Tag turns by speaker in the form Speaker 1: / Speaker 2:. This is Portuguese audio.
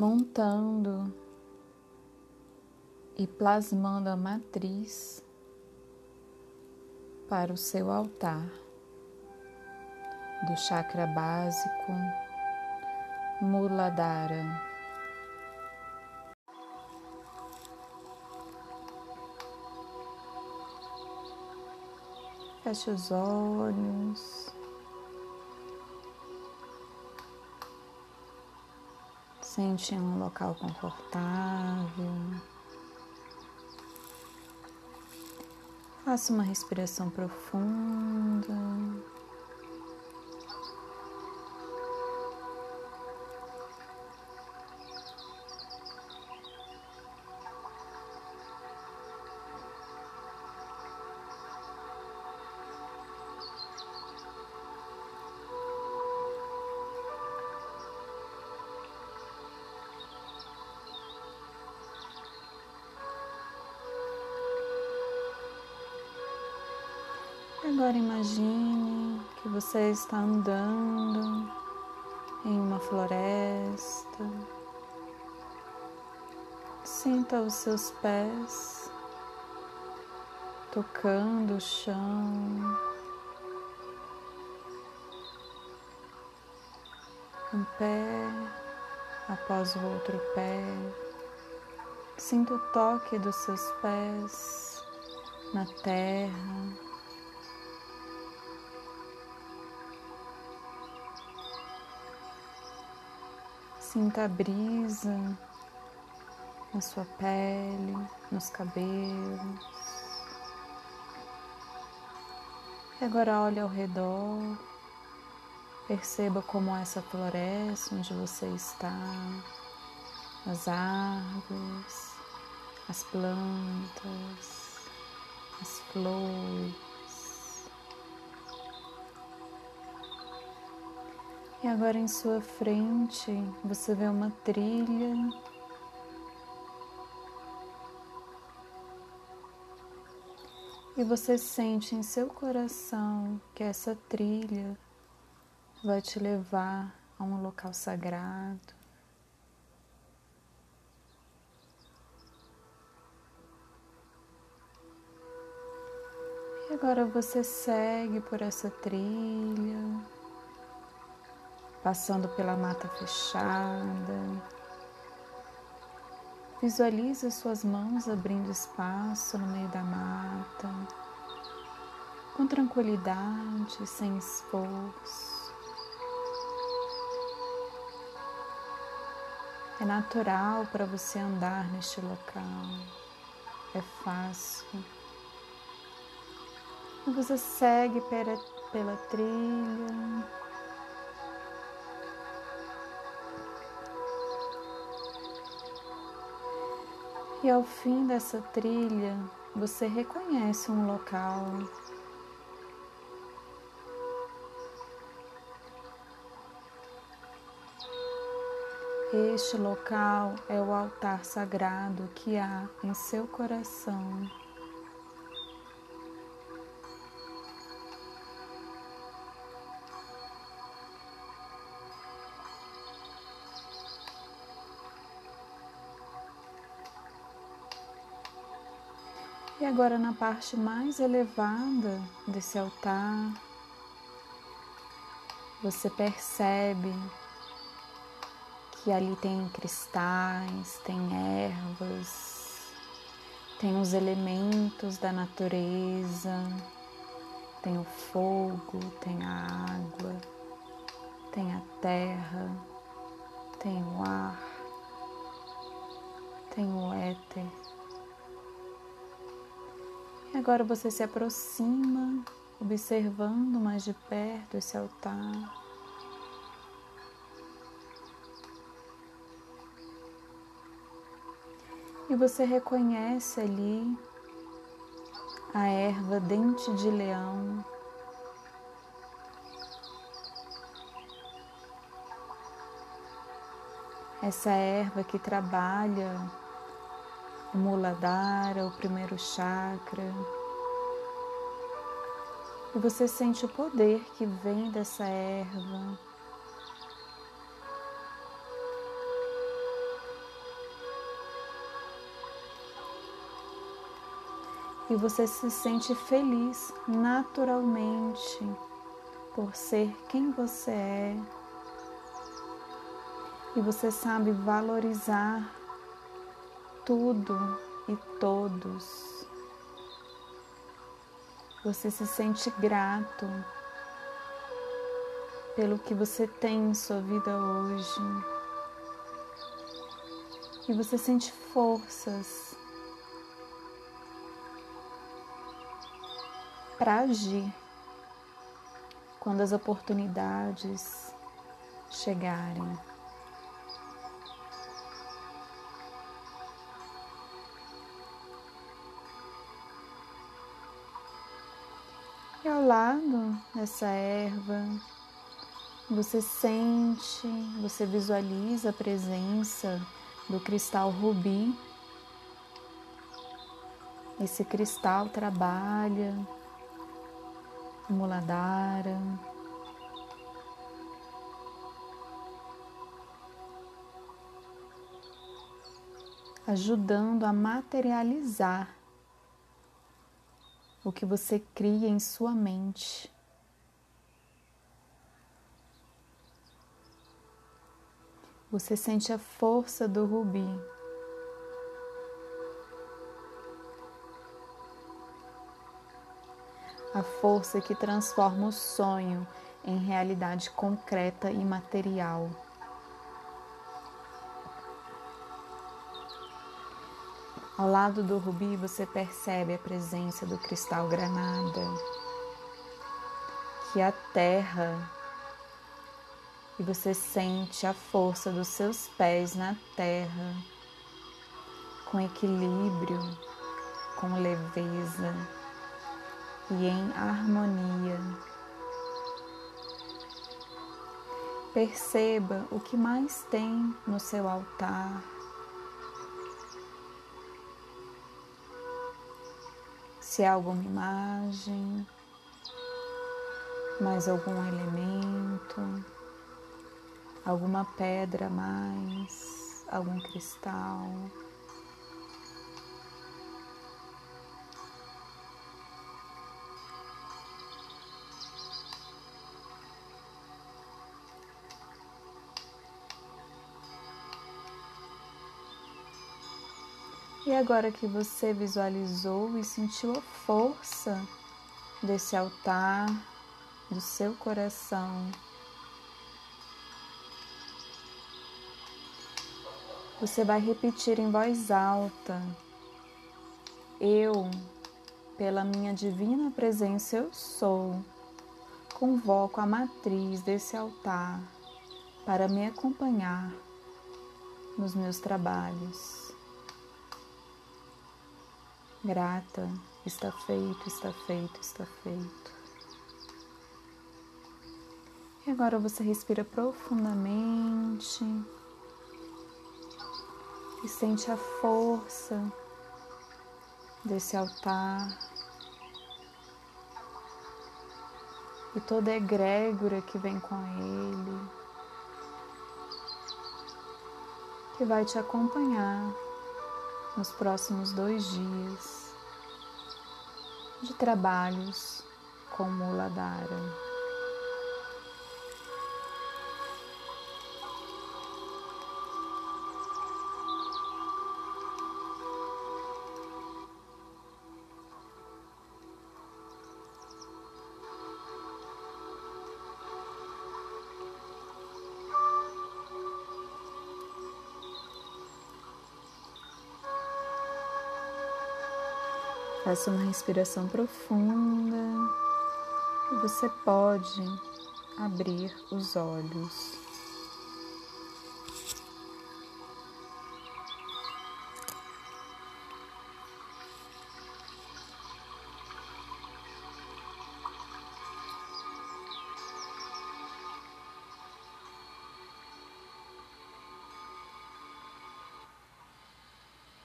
Speaker 1: montando e plasmando a matriz para o seu altar do chakra básico Muladhara. Feche os olhos. Sente em um local confortável. Faça uma respiração profunda. Agora imagine que você está andando em uma floresta. Sinta os seus pés tocando o chão. Um pé após o outro pé. Sinta o toque dos seus pés na terra. Sinta a brisa na sua pele, nos cabelos. E agora olhe ao redor. Perceba como essa floresta onde você está, as árvores, as plantas, as flores. E agora em sua frente você vê uma trilha. E você sente em seu coração que essa trilha vai te levar a um local sagrado. E agora você segue por essa trilha passando pela mata fechada. Visualize suas mãos abrindo espaço no meio da mata, com tranquilidade, sem esforço. É natural para você andar neste local, é fácil. E você segue pela, pela trilha, E ao fim dessa trilha, você reconhece um local. Este local é o altar sagrado que há em seu coração. E agora na parte mais elevada desse altar, você percebe que ali tem cristais, tem ervas, tem os elementos da natureza, tem o fogo, tem a água, tem a terra, agora você se aproxima, observando mais de perto esse altar. E você reconhece ali a erva dente de leão. Essa erva que trabalha o Muladhara, o primeiro chakra. E você sente o poder que vem dessa erva. E você se sente feliz naturalmente por ser quem você é. E você sabe valorizar tudo e todos. Você se sente grato pelo que você tem em sua vida hoje. E você sente forças para agir quando as oportunidades chegarem. E ao lado dessa erva, você sente, você visualiza a presença do cristal rubi. Esse cristal trabalha Muladhara. Ajudando a materializar o que você cria em sua mente. Você sente a força do rubi. a força que transforma o sonho em realidade concreta e material. Ao lado do rubi você percebe a presença do cristal granada, que a terra, e você sente a força dos seus pés na terra, com equilíbrio, com leveza e em harmonia. Perceba o que mais tem no seu altar. Se há alguma imagem, mais algum elemento, alguma pedra mais, algum cristal. E agora que você visualizou e sentiu a força desse altar, do seu coração, você vai repetir em voz alta: Eu, pela minha divina presença, eu sou. Convoco a matriz desse altar para me acompanhar nos meus trabalhos. Grata, está feito, está feito, está feito. E agora você respira profundamente. E sente a força desse altar. E toda a egrégora que vem com ele, que vai te acompanhar nos próximos dois dias de trabalhos com Muladhara. Faça uma respiração profunda você pode abrir os olhos.